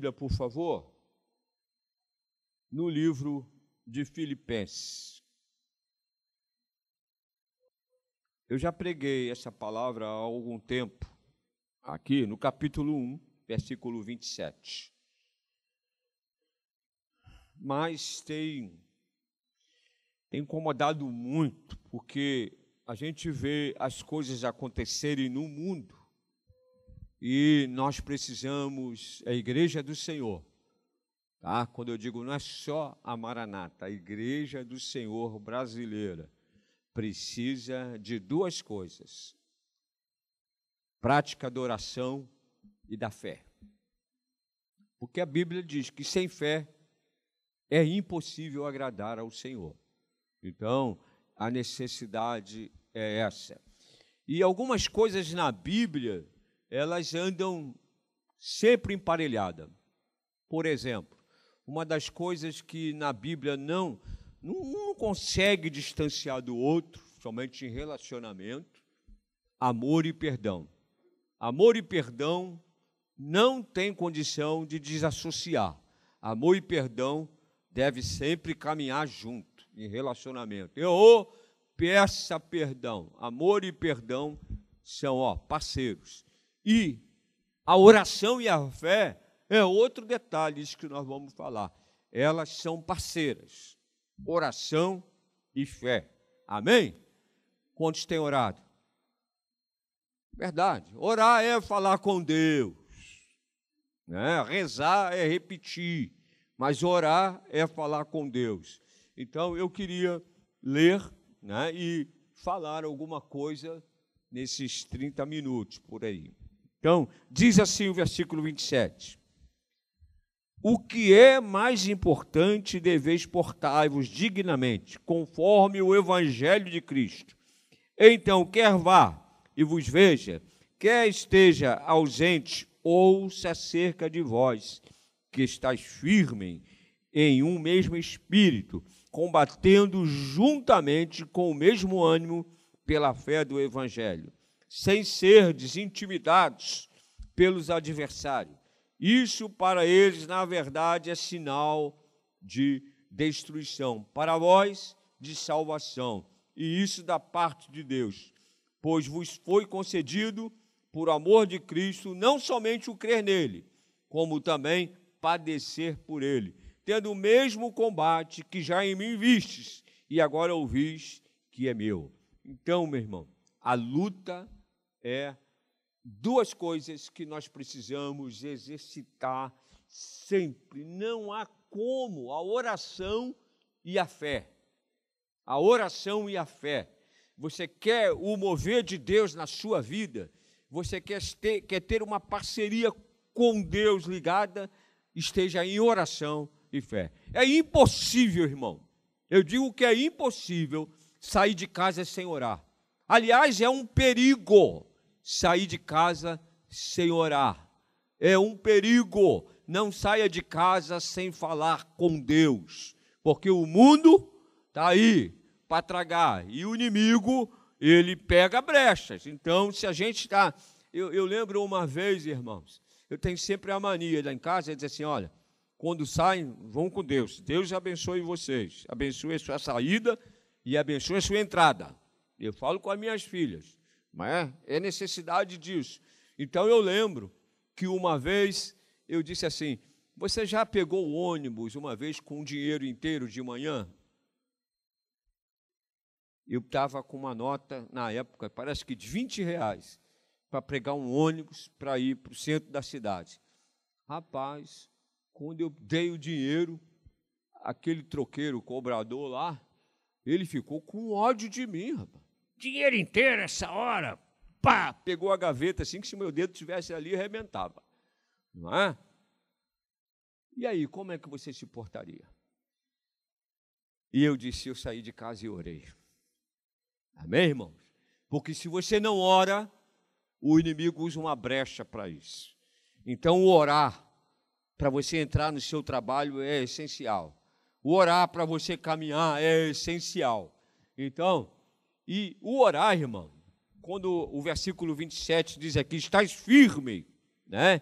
Bíblia, por favor, no livro de Filipenses. Eu já preguei essa palavra há algum tempo, aqui no capítulo 1, versículo 27. Mas tem, tem incomodado muito, porque a gente vê as coisas acontecerem no mundo e nós precisamos, a igreja do Senhor, tá? Quando eu digo não é só a Maranata, a igreja do Senhor brasileira precisa de duas coisas: prática da oração e da fé. Porque a Bíblia diz que sem fé é impossível agradar ao Senhor. Então, a necessidade é essa. E algumas coisas na Bíblia elas andam sempre emparelhadas. Por exemplo, uma das coisas que na Bíblia não, não consegue distanciar do outro, somente em relacionamento, amor e perdão. Amor e perdão não tem condição de desassociar. Amor e perdão deve sempre caminhar junto em relacionamento. Eu peça perdão. Amor e perdão são ó, parceiros. E a oração e a fé é outro detalhe, isso que nós vamos falar. Elas são parceiras. Oração e fé. Amém? Quantos têm orado? Verdade. Orar é falar com Deus. Né? Rezar é repetir. Mas orar é falar com Deus. Então eu queria ler né, e falar alguma coisa nesses 30 minutos por aí. Então, diz assim o versículo 27. O que é mais importante deveis portar-vos dignamente, conforme o evangelho de Cristo. Então, quer vá e vos veja, quer esteja ausente, ouça acerca de vós, que estáis firmes em um mesmo espírito, combatendo juntamente com o mesmo ânimo pela fé do evangelho sem ser intimidados pelos adversários. Isso para eles, na verdade, é sinal de destruição, para vós, de salvação. E isso da parte de Deus, pois vos foi concedido, por amor de Cristo, não somente o crer nele, como também padecer por ele, tendo o mesmo combate que já em mim vistes e agora ouvis que é meu. Então, meu irmão, a luta é duas coisas que nós precisamos exercitar sempre. Não há como a oração e a fé. A oração e a fé. Você quer o mover de Deus na sua vida? Você quer ter, quer ter uma parceria com Deus ligada? Esteja em oração e fé. É impossível, irmão. Eu digo que é impossível sair de casa sem orar. Aliás, é um perigo sair de casa sem orar. É um perigo. Não saia de casa sem falar com Deus, porque o mundo está aí para tragar e o inimigo ele pega brechas. Então, se a gente está. Eu, eu, lembro uma vez, irmãos, eu tenho sempre a mania lá em casa de dizer assim: olha, quando saem, vão com Deus. Deus abençoe vocês, abençoe a sua saída e abençoe a sua entrada. Eu falo com as minhas filhas. É, é necessidade disso. Então eu lembro que uma vez eu disse assim: Você já pegou o ônibus uma vez com o dinheiro inteiro de manhã? Eu estava com uma nota, na época, parece que de 20 reais, para pregar um ônibus para ir para o centro da cidade. Rapaz, quando eu dei o dinheiro, aquele troqueiro, cobrador lá, ele ficou com ódio de mim, rapaz dinheiro inteiro essa hora. Pá, pegou a gaveta assim que se meu dedo estivesse ali, arrebentava. Não é? E aí, como é que você se portaria? E eu disse, eu saí de casa e orei. Amém, irmãos? Porque se você não ora, o inimigo usa uma brecha para isso. Então, orar para você entrar no seu trabalho é essencial. O orar para você caminhar é essencial. Então, e o orar, irmão, quando o versículo 27 diz aqui, estás firme, né?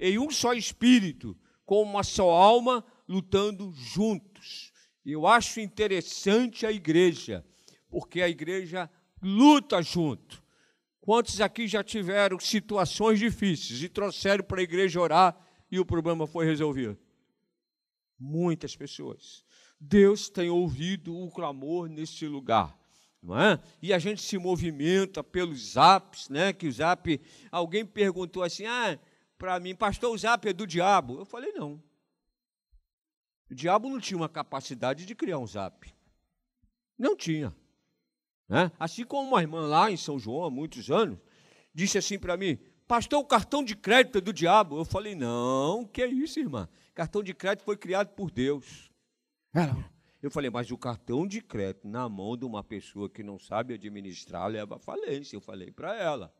Em um só espírito, como uma só alma, lutando juntos. Eu acho interessante a igreja, porque a igreja luta junto. Quantos aqui já tiveram situações difíceis e trouxeram para a igreja orar e o problema foi resolvido? Muitas pessoas. Deus tem ouvido o clamor nesse lugar. Não é? E a gente se movimenta pelos zaps, né? Que o zap. Alguém perguntou assim: ah, para mim, pastor, o zap é do diabo. Eu falei: não. O diabo não tinha uma capacidade de criar um zap. Não tinha. Né? Assim como uma irmã lá em São João, há muitos anos, disse assim para mim: Pastor, o cartão de crédito é do diabo. Eu falei: Não, que é isso, irmã? Cartão de crédito foi criado por Deus. Ela, eu falei, mas o cartão de crédito na mão de uma pessoa que não sabe administrar leva à falência. Eu falei para ela.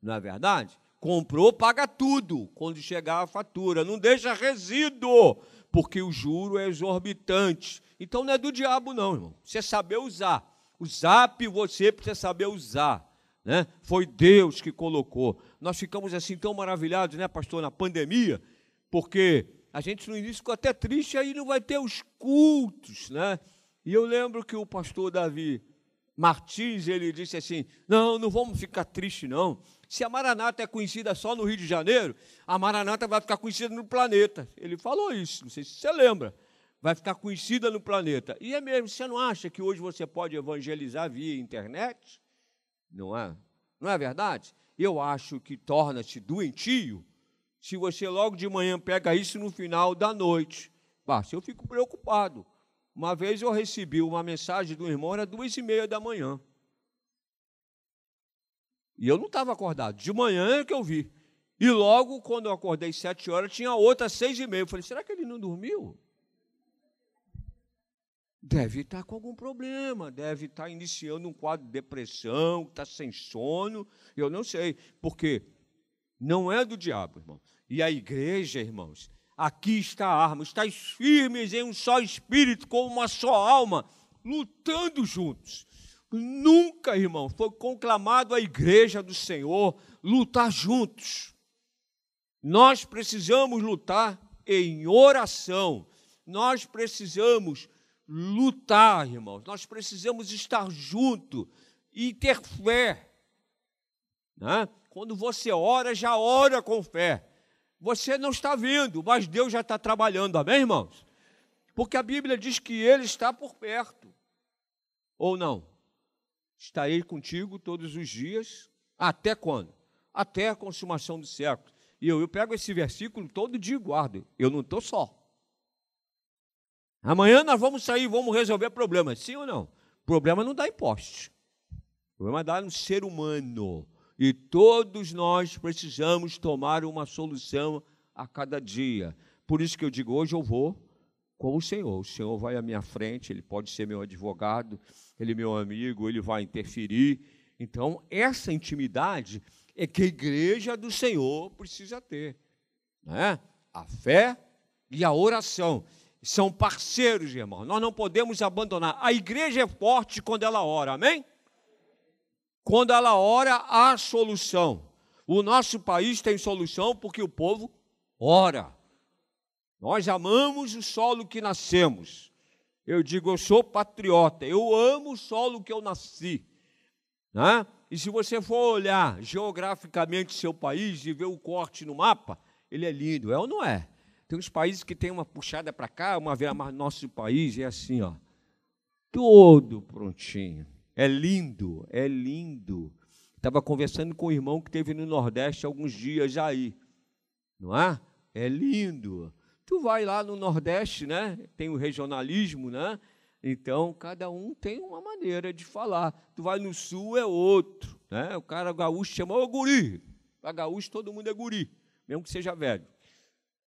Não é verdade? Comprou, paga tudo quando chegar a fatura. Não deixa resíduo, porque o juro é exorbitante. Então não é do diabo, não, irmão. Você saber usar. O zap você precisa saber usar. Né? Foi Deus que colocou. Nós ficamos assim tão maravilhados, né, pastor, na pandemia, porque a gente no início ficou até triste, aí não vai ter os cultos, né? E eu lembro que o pastor Davi Martins, ele disse assim: Não, não vamos ficar triste, não. Se a Maranata é conhecida só no Rio de Janeiro, a Maranata vai ficar conhecida no planeta. Ele falou isso, não sei se você lembra. Vai ficar conhecida no planeta. E é mesmo, você não acha que hoje você pode evangelizar via internet? Não é? Não é verdade? Eu acho que torna-se doentio se você logo de manhã pega isso no final da noite. Basta, eu fico preocupado. Uma vez eu recebi uma mensagem do irmão, era duas e meia da manhã. E eu não estava acordado. De manhã é que eu vi. E logo, quando eu acordei sete horas, tinha outra seis e meia. Eu falei, será que ele não dormiu? Deve estar com algum problema, deve estar iniciando um quadro de depressão, está sem sono. Eu não sei. Porque não é do diabo, irmão. E a igreja, irmãos, aqui está a arma, estáis firmes em um só espírito, com uma só alma, lutando juntos. Nunca, irmão, foi conclamado a igreja do Senhor lutar juntos. Nós precisamos lutar em oração. Nós precisamos lutar, irmãos. Nós precisamos estar junto e ter fé. Né? Quando você ora, já ora com fé. Você não está vendo, mas Deus já está trabalhando, amém, irmãos? Porque a Bíblia diz que Ele está por perto. Ou não? Está Ele contigo todos os dias, até quando? Até a consumação do século. E eu, eu pego esse versículo todo dia e guardo. Eu não estou só. Amanhã nós vamos sair, vamos resolver problemas, sim ou não? Problema não dá em poste. Problema dá no ser humano. E todos nós precisamos tomar uma solução a cada dia. Por isso que eu digo, hoje eu vou com o Senhor. O Senhor vai à minha frente, ele pode ser meu advogado, ele é meu amigo, ele vai interferir. Então, essa intimidade é que a igreja do Senhor precisa ter. Né? A fé e a oração são parceiros, irmão. Nós não podemos abandonar. A igreja é forte quando ela ora, amém? Quando ela ora, há solução. O nosso país tem solução porque o povo ora. Nós amamos o solo que nascemos. Eu digo, eu sou patriota, eu amo o solo que eu nasci. Né? E se você for olhar geograficamente seu país e ver o corte no mapa, ele é lindo, é ou não é? Tem uns países que tem uma puxada para cá, uma vez mas nosso país é assim, ó, todo prontinho. É lindo, é lindo. Estava conversando com um irmão que teve no Nordeste alguns dias aí. Não é? É lindo. Tu vai lá no Nordeste, né? Tem o regionalismo, né? Então, cada um tem uma maneira de falar. Tu vai no Sul, é outro. Né? O cara gaúcho chama o guri. Para gaúcho, todo mundo é guri, mesmo que seja velho.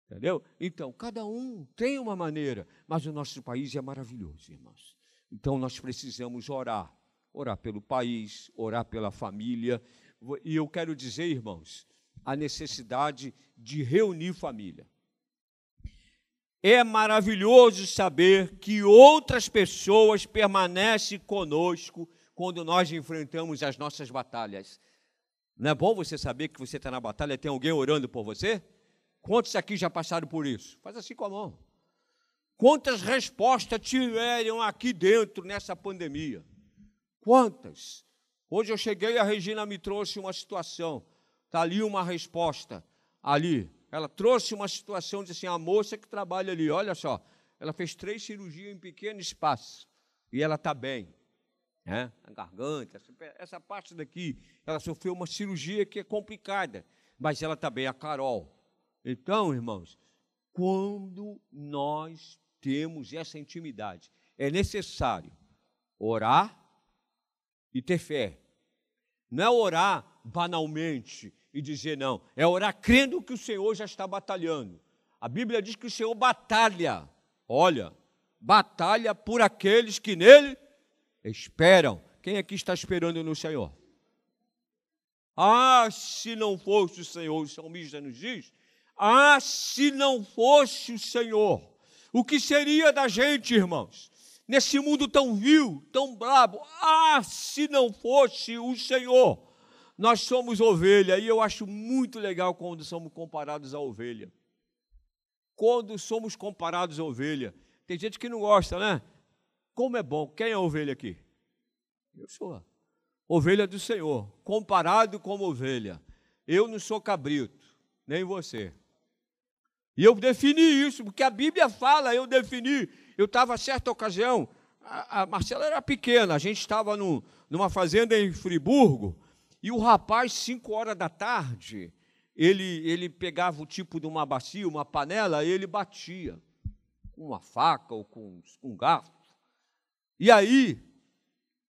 Entendeu? Então, cada um tem uma maneira. Mas o nosso país é maravilhoso, irmãos. Então, nós precisamos orar orar pelo país, orar pela família. E eu quero dizer, irmãos, a necessidade de reunir família. É maravilhoso saber que outras pessoas permanecem conosco quando nós enfrentamos as nossas batalhas. Não é bom você saber que você está na batalha e tem alguém orando por você? Quantos aqui já passaram por isso? Faz assim com a mão. Quantas respostas tiveram aqui dentro nessa pandemia? Quantas? Hoje eu cheguei, a Regina me trouxe uma situação. Está ali uma resposta. Ali. Ela trouxe uma situação, disse assim, a moça que trabalha ali, olha só, ela fez três cirurgias em pequeno espaço. E ela está bem. Né? A garganta, essa, essa parte daqui, ela sofreu uma cirurgia que é complicada. Mas ela está bem, a Carol. Então, irmãos, quando nós temos essa intimidade, é necessário orar e ter fé. Não é orar banalmente e dizer não, é orar crendo que o Senhor já está batalhando. A Bíblia diz que o Senhor batalha, olha, batalha por aqueles que nele esperam. Quem aqui está esperando no Senhor? Ah, se não fosse o Senhor, o salmista nos diz, ah, se não fosse o Senhor, o que seria da gente, irmãos? Nesse mundo tão vil, tão brabo, ah, se não fosse o Senhor. Nós somos ovelha e eu acho muito legal quando somos comparados à ovelha. Quando somos comparados à ovelha. Tem gente que não gosta, né? Como é bom. Quem é ovelha aqui? Eu sou. Ovelha do Senhor, comparado como ovelha. Eu não sou cabrito, nem você. E eu defini isso, porque a Bíblia fala, eu defini. Eu estava, certa ocasião, a, a Marcela era pequena, a gente estava numa fazenda em Friburgo, e o rapaz, cinco horas da tarde, ele, ele pegava o tipo de uma bacia, uma panela, e ele batia com uma faca ou com, com um garfo. E aí,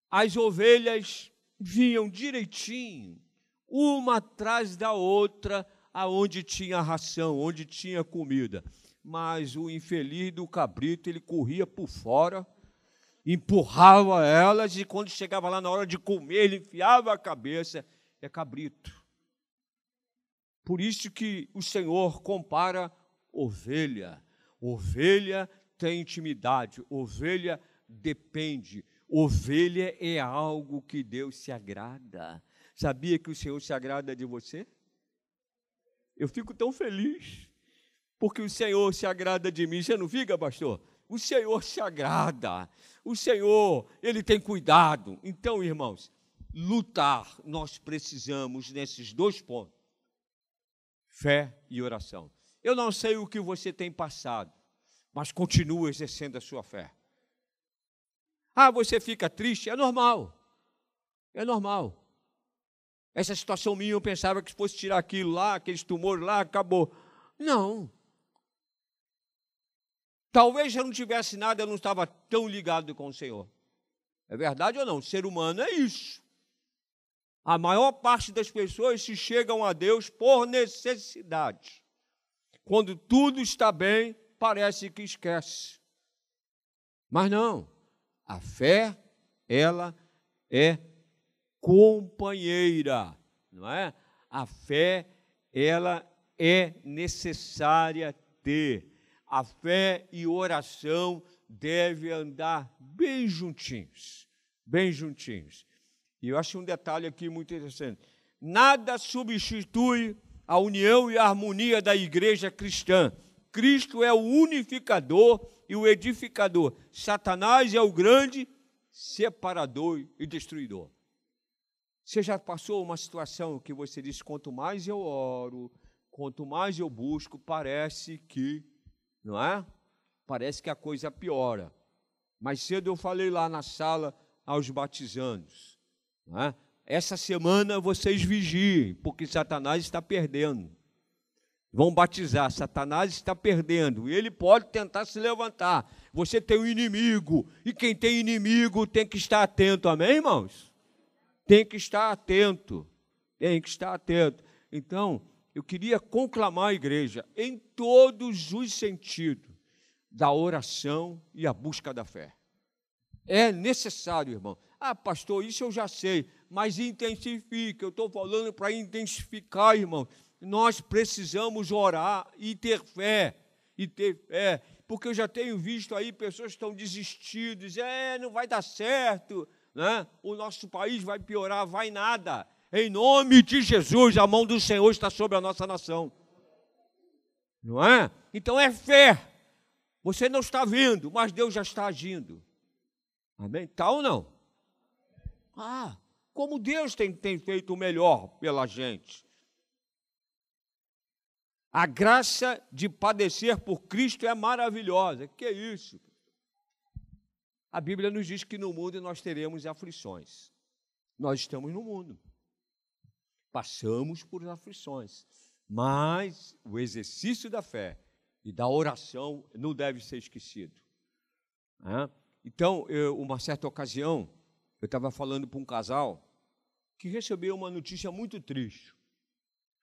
as ovelhas vinham direitinho, uma atrás da outra, aonde tinha ração, onde tinha comida. Mas o infeliz do cabrito, ele corria por fora, empurrava elas e quando chegava lá na hora de comer, ele enfiava a cabeça, é cabrito. Por isso que o Senhor compara ovelha. Ovelha tem intimidade, ovelha depende. Ovelha é algo que Deus se agrada. Sabia que o Senhor se agrada de você? Eu fico tão feliz, porque o Senhor se agrada de mim. Você não fica, pastor? O Senhor se agrada. O Senhor, Ele tem cuidado. Então, irmãos, lutar, nós precisamos nesses dois pontos: fé e oração. Eu não sei o que você tem passado, mas continue exercendo a sua fé. Ah, você fica triste? É normal. É normal. Essa situação minha, eu pensava que fosse tirar aquilo lá, aqueles tumores lá, acabou. Não. Talvez eu não tivesse nada, eu não estava tão ligado com o Senhor. É verdade ou não? O ser humano é isso. A maior parte das pessoas se chegam a Deus por necessidade. Quando tudo está bem, parece que esquece. Mas não. A fé, ela é companheira, não é? A fé, ela é necessária ter. A fé e oração devem andar bem juntinhos, bem juntinhos. E eu acho um detalhe aqui muito interessante. Nada substitui a união e a harmonia da igreja cristã. Cristo é o unificador e o edificador. Satanás é o grande separador e destruidor. Você já passou uma situação que você disse: quanto mais eu oro, quanto mais eu busco, parece que, não é? Parece que a coisa piora. Mais cedo eu falei lá na sala aos batizandos. Não é? Essa semana vocês vigiem, porque Satanás está perdendo. Vão batizar, Satanás está perdendo, e ele pode tentar se levantar. Você tem um inimigo, e quem tem inimigo tem que estar atento, amém, irmãos? tem que estar atento, tem que estar atento. Então, eu queria conclamar a igreja em todos os sentidos da oração e a busca da fé. É necessário, irmão. Ah, pastor, isso eu já sei, mas intensifique. Eu estou falando para intensificar, irmão. Nós precisamos orar e ter fé, e ter fé, porque eu já tenho visto aí pessoas que estão desistidas, é, não vai dar certo, né? o nosso país vai piorar, vai nada. Em nome de Jesus, a mão do Senhor está sobre a nossa nação. Não é? Então é fé. Você não está vendo, mas Deus já está agindo. Amém? Tá ou não? Ah, como Deus tem, tem feito o melhor pela gente. A graça de padecer por Cristo é maravilhosa. Que isso? A Bíblia nos diz que no mundo nós teremos aflições. Nós estamos no mundo. Passamos por aflições. Mas o exercício da fé e da oração não deve ser esquecido. Então, eu, uma certa ocasião, eu estava falando para um casal que recebeu uma notícia muito triste.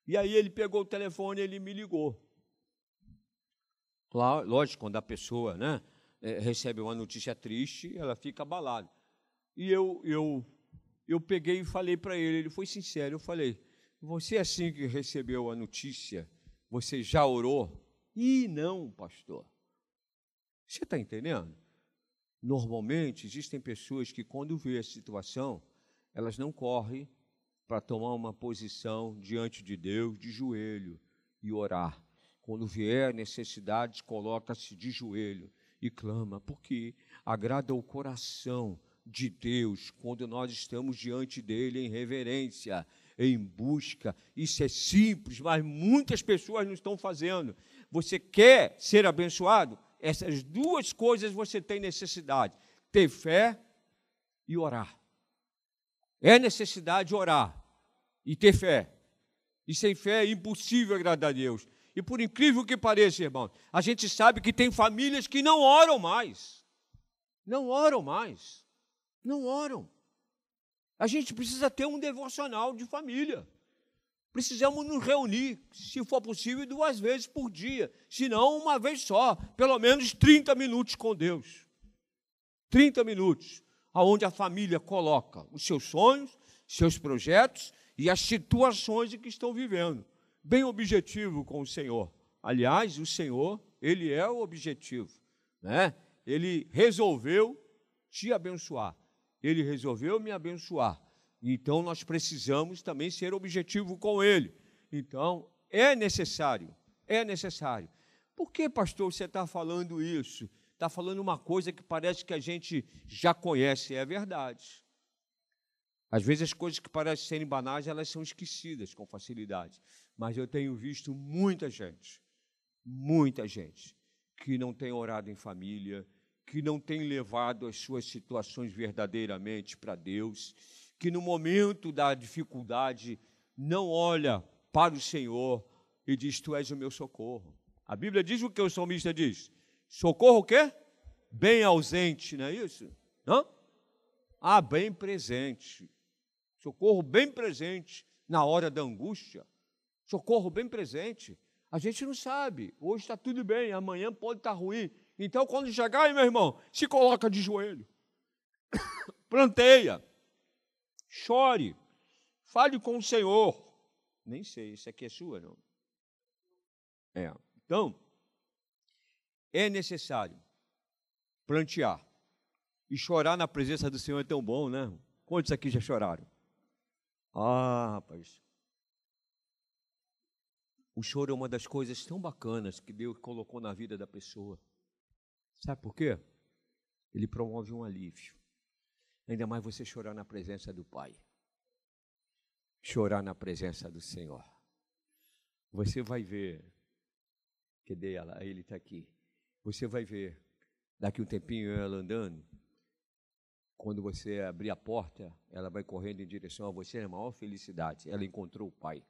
E aí ele pegou o telefone e ele me ligou. Lógico, quando a pessoa né, é, recebe uma notícia triste, ela fica abalada. E eu, eu, eu peguei e falei para ele, ele foi sincero, eu falei, você assim que recebeu a notícia, você já orou? Ih, não, pastor. Você está entendendo? Normalmente existem pessoas que quando vê a situação, elas não correm para tomar uma posição diante de Deus de joelho e orar. Quando vier necessidade, coloca-se de joelho e clama, porque agrada o coração de Deus quando nós estamos diante dele em reverência, em busca. Isso é simples, mas muitas pessoas não estão fazendo. Você quer ser abençoado? Essas duas coisas você tem necessidade: ter fé e orar. É necessidade orar e ter fé. E sem fé é impossível agradar a Deus. E por incrível que pareça, irmão, a gente sabe que tem famílias que não oram mais. Não oram mais. Não oram. A gente precisa ter um devocional de família. Precisamos nos reunir, se for possível, duas vezes por dia, se não uma vez só, pelo menos 30 minutos com Deus. 30 minutos, aonde a família coloca os seus sonhos, seus projetos e as situações em que estão vivendo. Bem objetivo com o Senhor. Aliás, o Senhor, ele é o objetivo, né? Ele resolveu te abençoar. Ele resolveu me abençoar. Então nós precisamos também ser objetivo com ele. Então é necessário, é necessário. Por que, pastor, você está falando isso? Está falando uma coisa que parece que a gente já conhece, é verdade. Às vezes as coisas que parecem serem banais, elas são esquecidas com facilidade. Mas eu tenho visto muita gente, muita gente, que não tem orado em família, que não tem levado as suas situações verdadeiramente para Deus, que no momento da dificuldade não olha para o Senhor e diz: Tu és o meu socorro. A Bíblia diz o que o salmista diz: Socorro o quê? Bem ausente, não é isso? Hã? Ah, bem presente socorro bem presente na hora da angústia, socorro bem presente. A gente não sabe, hoje está tudo bem, amanhã pode estar tá ruim. Então, quando chegar aí, meu irmão, se coloca de joelho, planteia, chore, fale com o Senhor. Nem sei, isso aqui é sua, não? É. Então, é necessário plantear. E chorar na presença do Senhor é tão bom, né? Quantos aqui já choraram? Ah, rapaz. O choro é uma das coisas tão bacanas que Deus colocou na vida da pessoa. Sabe por quê? Ele promove um alívio. Ainda mais você chorar na presença do Pai. Chorar na presença do Senhor. Você vai ver. Cadê ela? Ele está aqui. Você vai ver. Daqui um tempinho ela andando. Quando você abrir a porta, ela vai correndo em direção a você, é a maior felicidade. Ela encontrou o Pai.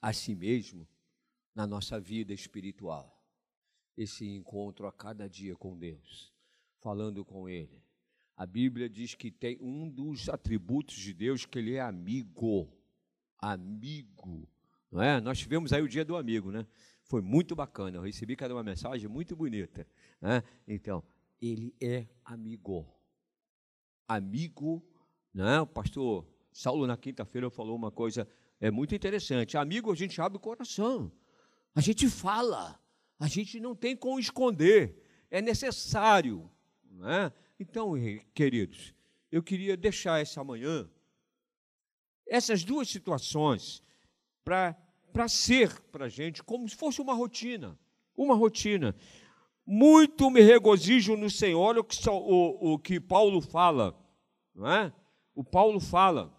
Assim mesmo, na nossa vida espiritual, esse encontro a cada dia com Deus, falando com Ele. A Bíblia diz que tem um dos atributos de Deus que Ele é amigo. Amigo. Não é? Nós tivemos aí o dia do amigo, né? Foi muito bacana. Eu recebi cada uma mensagem muito bonita. Né? Então, ele é amigo. Amigo, né? O pastor Saulo na quinta-feira falou uma coisa é muito interessante. Amigo, a gente abre o coração. A gente fala. A gente não tem como esconder. É necessário, né? Então, queridos, eu queria deixar essa manhã essas duas situações para ser para a gente como se fosse uma rotina. Uma rotina. Muito me regozijo no Senhor, olha o que, o, o que Paulo fala, não é? O Paulo fala.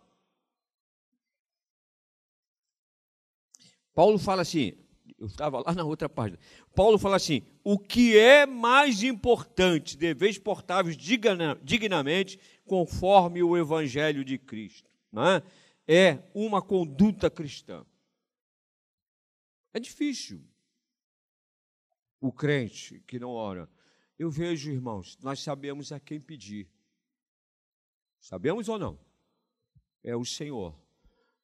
Paulo fala assim, eu estava lá na outra página. Paulo fala assim: o que é mais importante, deveis portar-vos dignamente conforme o Evangelho de Cristo. Não é? é uma conduta cristã. É difícil o crente que não ora. Eu vejo, irmãos, nós sabemos a quem pedir. Sabemos ou não? É o Senhor.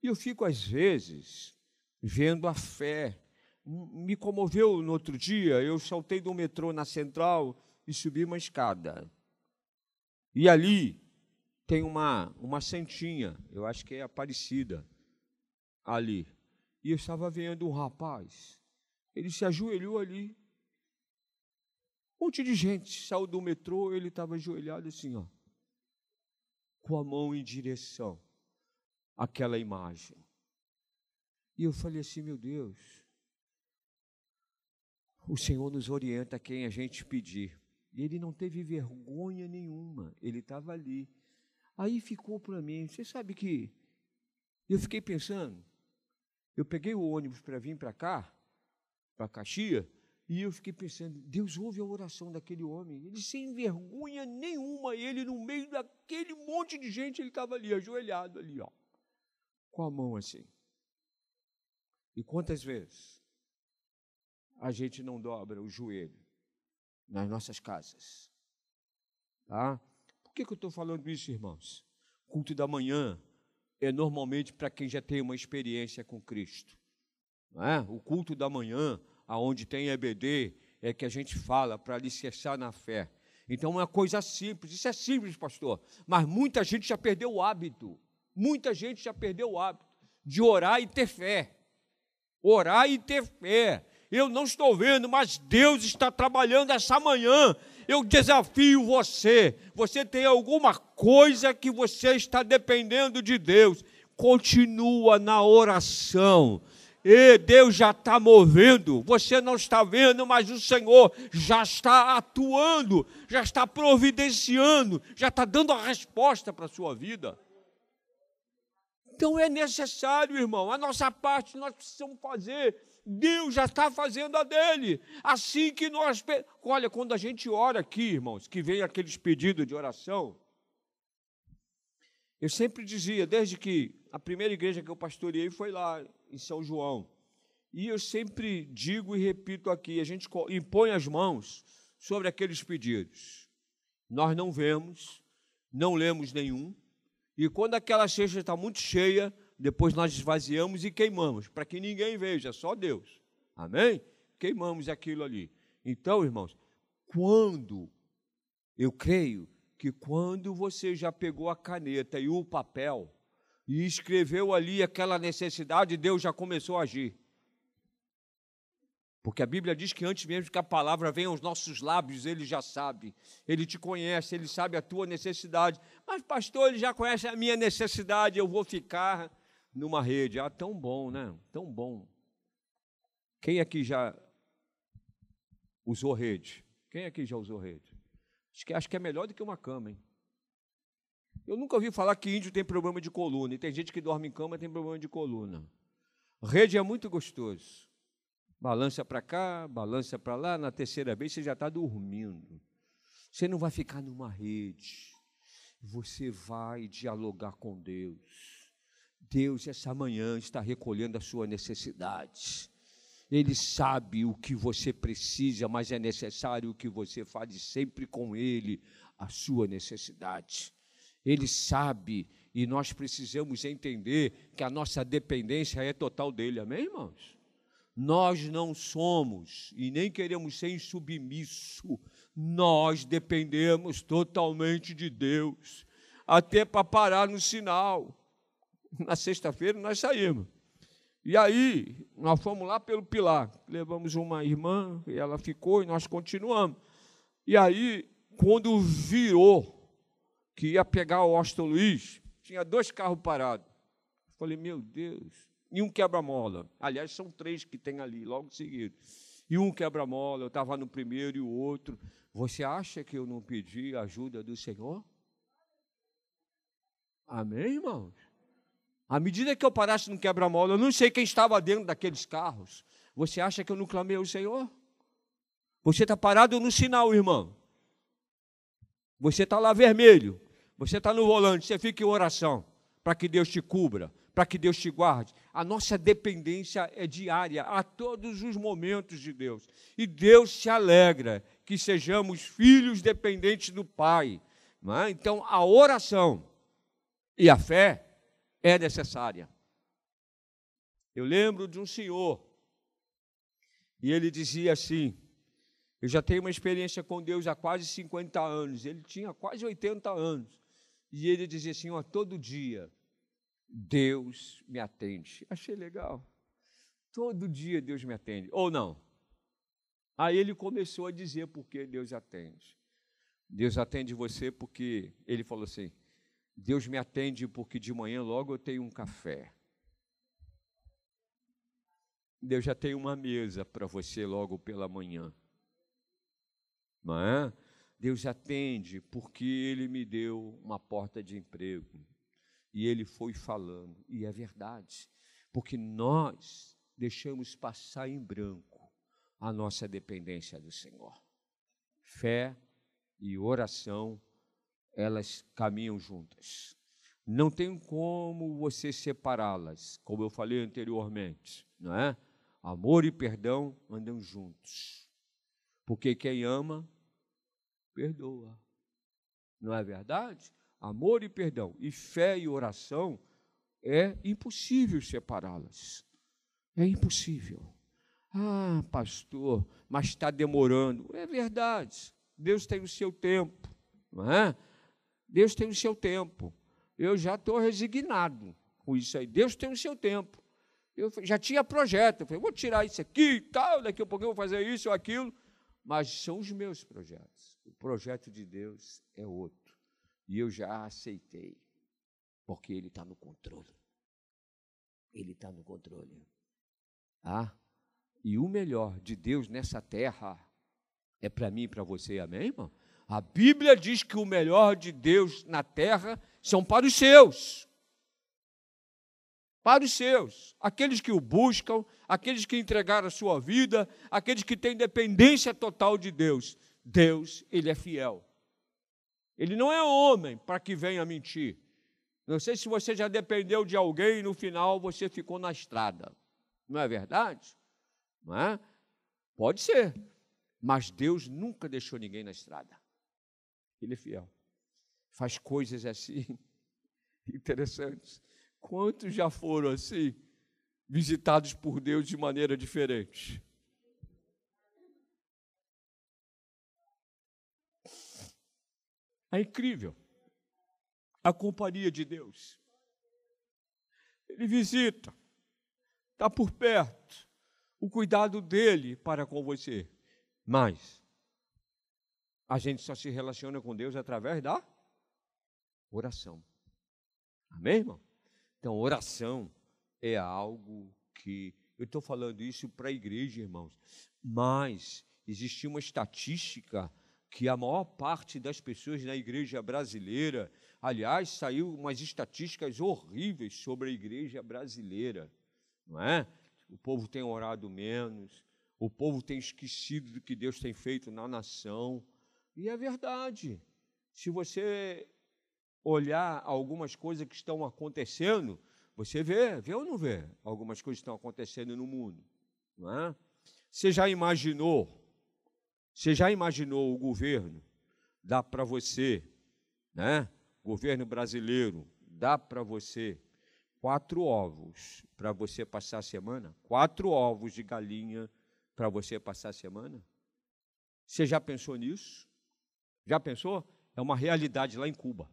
E eu fico, às vezes, vendo a fé. Me comoveu no outro dia, eu saltei do metrô na central e subi uma escada. E ali tem uma, uma santinha, eu acho que é Aparecida, ali. E eu estava vendo um rapaz, ele se ajoelhou ali. Um monte de gente saiu do metrô, ele estava ajoelhado assim, ó, com a mão em direção àquela imagem. E eu falei assim, meu Deus, o Senhor nos orienta quem a gente pedir. E ele não teve vergonha nenhuma, ele estava ali. Aí ficou para mim, você sabe que eu fiquei pensando, eu peguei o ônibus para vir para cá, para Caxias, e eu fiquei pensando, Deus ouve a oração daquele homem. Ele sem vergonha nenhuma, ele no meio daquele monte de gente, ele estava ali, ajoelhado ali, ó, com a mão assim. E quantas vezes a gente não dobra o joelho nas nossas casas? Tá? Por que, que eu estou falando isso, irmãos? Culto da manhã é normalmente para quem já tem uma experiência com Cristo. Não é? O culto da manhã aonde tem EBD, é que a gente fala para alicerçar na fé. Então, é uma coisa simples, isso é simples, pastor, mas muita gente já perdeu o hábito, muita gente já perdeu o hábito de orar e ter fé. Orar e ter fé. Eu não estou vendo, mas Deus está trabalhando essa manhã. Eu desafio você. Você tem alguma coisa que você está dependendo de Deus. Continua na oração. E Deus já está movendo, você não está vendo, mas o Senhor já está atuando, já está providenciando, já está dando a resposta para a sua vida. Então é necessário, irmão, a nossa parte nós precisamos fazer. Deus já está fazendo a dele. Assim que nós. Olha, quando a gente ora aqui, irmãos, que vem aqueles pedidos de oração, eu sempre dizia, desde que a primeira igreja que eu pastoreei foi lá em São João. E eu sempre digo e repito aqui: a gente impõe as mãos sobre aqueles pedidos. Nós não vemos, não lemos nenhum, e quando aquela cesta está muito cheia, depois nós esvaziamos e queimamos, para que ninguém veja, só Deus. Amém? Queimamos aquilo ali. Então, irmãos, quando, eu creio que quando você já pegou a caneta e o papel, e escreveu ali aquela necessidade, Deus já começou a agir. Porque a Bíblia diz que antes mesmo que a palavra venha aos nossos lábios, ele já sabe, ele te conhece, ele sabe a tua necessidade. Mas, pastor, ele já conhece a minha necessidade, eu vou ficar numa rede. Ah, tão bom, né? Tão bom. Quem aqui já usou rede? Quem aqui já usou rede? Acho que, acho que é melhor do que uma cama, hein? Eu nunca ouvi falar que índio tem problema de coluna, e tem gente que dorme em cama e tem problema de coluna. Rede é muito gostoso. Balança para cá, balança para lá, na terceira vez você já está dormindo. Você não vai ficar numa rede. Você vai dialogar com Deus. Deus, essa manhã, está recolhendo a sua necessidade. Ele sabe o que você precisa, mas é necessário que você fale sempre com Ele a sua necessidade. Ele sabe e nós precisamos entender que a nossa dependência é total dele. Amém, irmãos? Nós não somos e nem queremos ser insubmisso. Nós dependemos totalmente de Deus, até para parar no sinal. Na sexta-feira nós saímos. E aí, nós fomos lá pelo Pilar, levamos uma irmã, e ela ficou, e nós continuamos. E aí, quando virou que ia pegar o Austin Luiz, tinha dois carros parados. Falei, meu Deus, e um quebra-mola. Aliás, são três que tem ali, logo em seguida. E um quebra-mola, eu estava no primeiro e o outro. Você acha que eu não pedi a ajuda do Senhor? Amém, irmãos? À medida que eu parasse no quebra-mola, eu não sei quem estava dentro daqueles carros. Você acha que eu não clamei ao Senhor? Você está parado no sinal, irmão. Você está lá vermelho. Você está no volante. Você fica em oração para que Deus te cubra, para que Deus te guarde. A nossa dependência é diária, a todos os momentos de Deus. E Deus se alegra que sejamos filhos dependentes do Pai. É? Então, a oração e a fé é necessária. Eu lembro de um senhor, e ele dizia assim: Eu já tenho uma experiência com Deus há quase 50 anos. Ele tinha quase 80 anos. E ele dizia assim: ó, todo dia Deus me atende. Achei legal. Todo dia Deus me atende. Ou não? Aí ele começou a dizer por que Deus atende. Deus atende você porque ele falou assim: Deus me atende porque de manhã logo eu tenho um café. Deus já tem uma mesa para você logo pela manhã. Não é? Deus atende porque Ele me deu uma porta de emprego. E ele foi falando, e é verdade, porque nós deixamos passar em branco a nossa dependência do Senhor. Fé e oração, elas caminham juntas. Não tem como você separá-las, como eu falei anteriormente, não é? Amor e perdão andam juntos. Porque quem ama, perdoa. Não é verdade? amor e perdão, e fé e oração, é impossível separá-las. É impossível. Ah, pastor, mas está demorando. É verdade. Deus tem o seu tempo, não é? Deus tem o seu tempo. Eu já estou resignado com isso aí. Deus tem o seu tempo. Eu já tinha projeto. Eu falei, vou tirar isso aqui e tal, daqui a pouco eu vou fazer isso ou aquilo. Mas são os meus projetos. O projeto de Deus é outro. E eu já aceitei, porque Ele está no controle. Ele está no controle. Ah, e o melhor de Deus nessa terra é para mim e para você, amém, irmão? A Bíblia diz que o melhor de Deus na terra são para os seus. Para os seus, aqueles que o buscam, aqueles que entregaram a sua vida, aqueles que têm dependência total de Deus. Deus, Ele é fiel. Ele não é homem para que venha mentir. Não sei se você já dependeu de alguém e no final você ficou na estrada. Não é verdade? Não é? Pode ser. Mas Deus nunca deixou ninguém na estrada. Ele é fiel. Faz coisas assim interessantes. Quantos já foram assim, visitados por Deus de maneira diferente? É incrível a companhia de Deus. Ele visita, está por perto, o cuidado dele para com você. Mas a gente só se relaciona com Deus através da oração. Amém, irmão? Então, oração é algo que. Eu estou falando isso para a igreja, irmãos, mas existe uma estatística que a maior parte das pessoas na igreja brasileira, aliás, saiu umas estatísticas horríveis sobre a igreja brasileira, não é? O povo tem orado menos, o povo tem esquecido do que Deus tem feito na nação, e é verdade. Se você olhar algumas coisas que estão acontecendo, você vê, vê ou não vê algumas coisas estão acontecendo no mundo, não é? Você já imaginou você já imaginou o governo? Dá para você, né? Governo brasileiro, dá para você quatro ovos para você passar a semana? Quatro ovos de galinha para você passar a semana? Você já pensou nisso? Já pensou? É uma realidade lá em Cuba.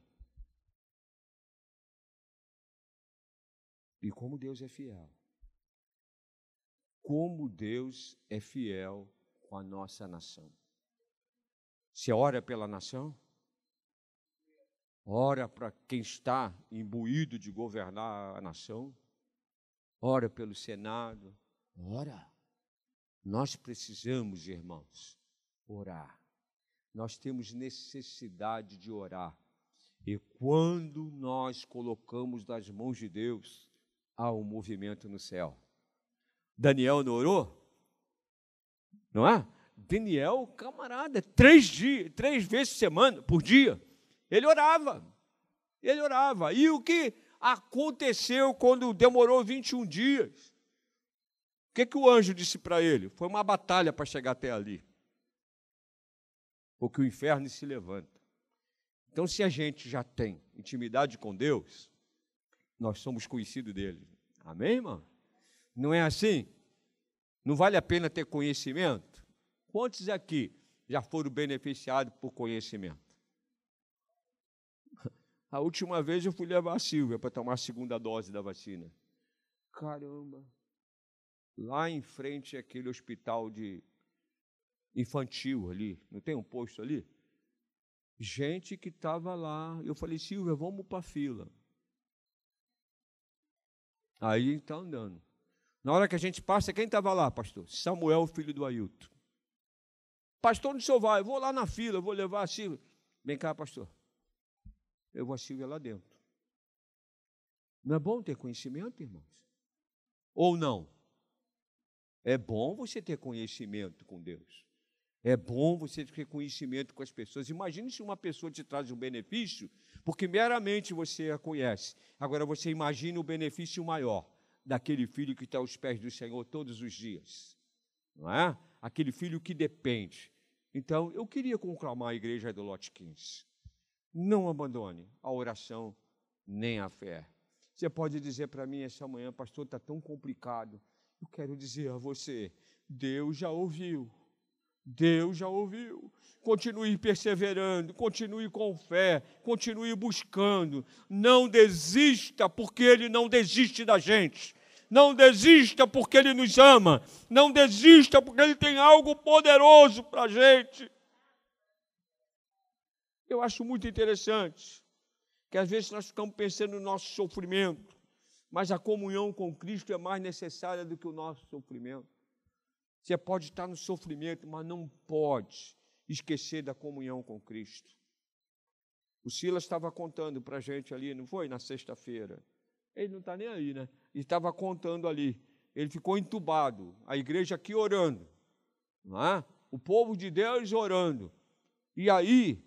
E como Deus é fiel. Como Deus é fiel com a nossa nação. Você ora pela nação? Ora para quem está imbuído de governar a nação? ora pelo Senado, ora. Nós precisamos, irmãos, orar. Nós temos necessidade de orar. E quando nós colocamos nas mãos de Deus, há um movimento no céu. Daniel não orou? Não é? Daniel, camarada, três dias, três vezes por semana, por dia, ele orava. Ele orava. E o que aconteceu quando demorou 21 dias? O que, que o anjo disse para ele? Foi uma batalha para chegar até ali. Porque o inferno se levanta. Então, se a gente já tem intimidade com Deus, nós somos conhecidos dele. Amém, irmão? Não é assim? Não vale a pena ter conhecimento? Quantos aqui já foram beneficiados por conhecimento? A última vez eu fui levar a Silvia para tomar a segunda dose da vacina. Caramba! Lá em frente aquele hospital de infantil ali, não tem um posto ali? Gente que estava lá. Eu falei, Silvia, vamos para a fila. Aí está andando. Na hora que a gente passa, quem estava lá, pastor? Samuel, filho do Ailton. Pastor, onde o senhor vai? Eu vou lá na fila, vou levar a Silvia. Vem cá, pastor. Eu vou a Silvia lá dentro. Não é bom ter conhecimento, irmãos? Ou não? É bom você ter conhecimento com Deus. É bom você ter conhecimento com as pessoas. Imagine se uma pessoa te traz um benefício, porque meramente você a conhece. Agora você imagina o benefício maior daquele filho que está aos pés do Senhor todos os dias. Não é? Aquele filho que depende. Então, eu queria conclamar a igreja do Lote 15. Não abandone a oração nem a fé. Você pode dizer para mim essa manhã, pastor, está tão complicado. Eu quero dizer a você, Deus já ouviu. Deus já ouviu. Continue perseverando, continue com fé, continue buscando. Não desista, porque Ele não desiste da gente. Não desista, porque Ele nos ama. Não desista, porque Ele tem algo poderoso para a gente. Eu acho muito interessante que às vezes nós ficamos pensando no nosso sofrimento, mas a comunhão com Cristo é mais necessária do que o nosso sofrimento. Você pode estar no sofrimento, mas não pode esquecer da comunhão com Cristo. O Silas estava contando para a gente ali, não foi? Na sexta-feira. Ele não está nem aí, né? Ele estava contando ali. Ele ficou entubado. A igreja aqui orando. Não é? O povo de Deus orando. E aí,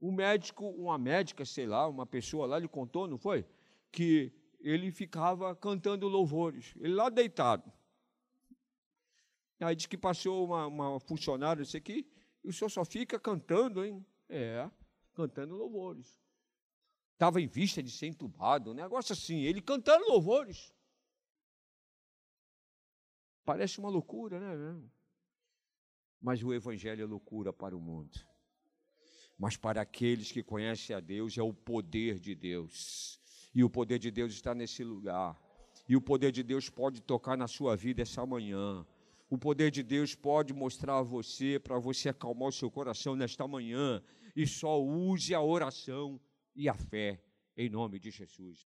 o médico, uma médica, sei lá, uma pessoa lá lhe contou, não foi? Que ele ficava cantando louvores. Ele lá deitado. Aí diz que passou uma, uma funcionária, isso aqui, e o senhor só fica cantando, hein? É, cantando louvores. Estava em vista de ser entubado, um negócio assim, ele cantando louvores. Parece uma loucura, né? Mas o Evangelho é loucura para o mundo. Mas para aqueles que conhecem a Deus, é o poder de Deus. E o poder de Deus está nesse lugar. E o poder de Deus pode tocar na sua vida essa manhã. O poder de Deus pode mostrar a você, para você acalmar o seu coração nesta manhã. E só use a oração e a fé, em nome de Jesus.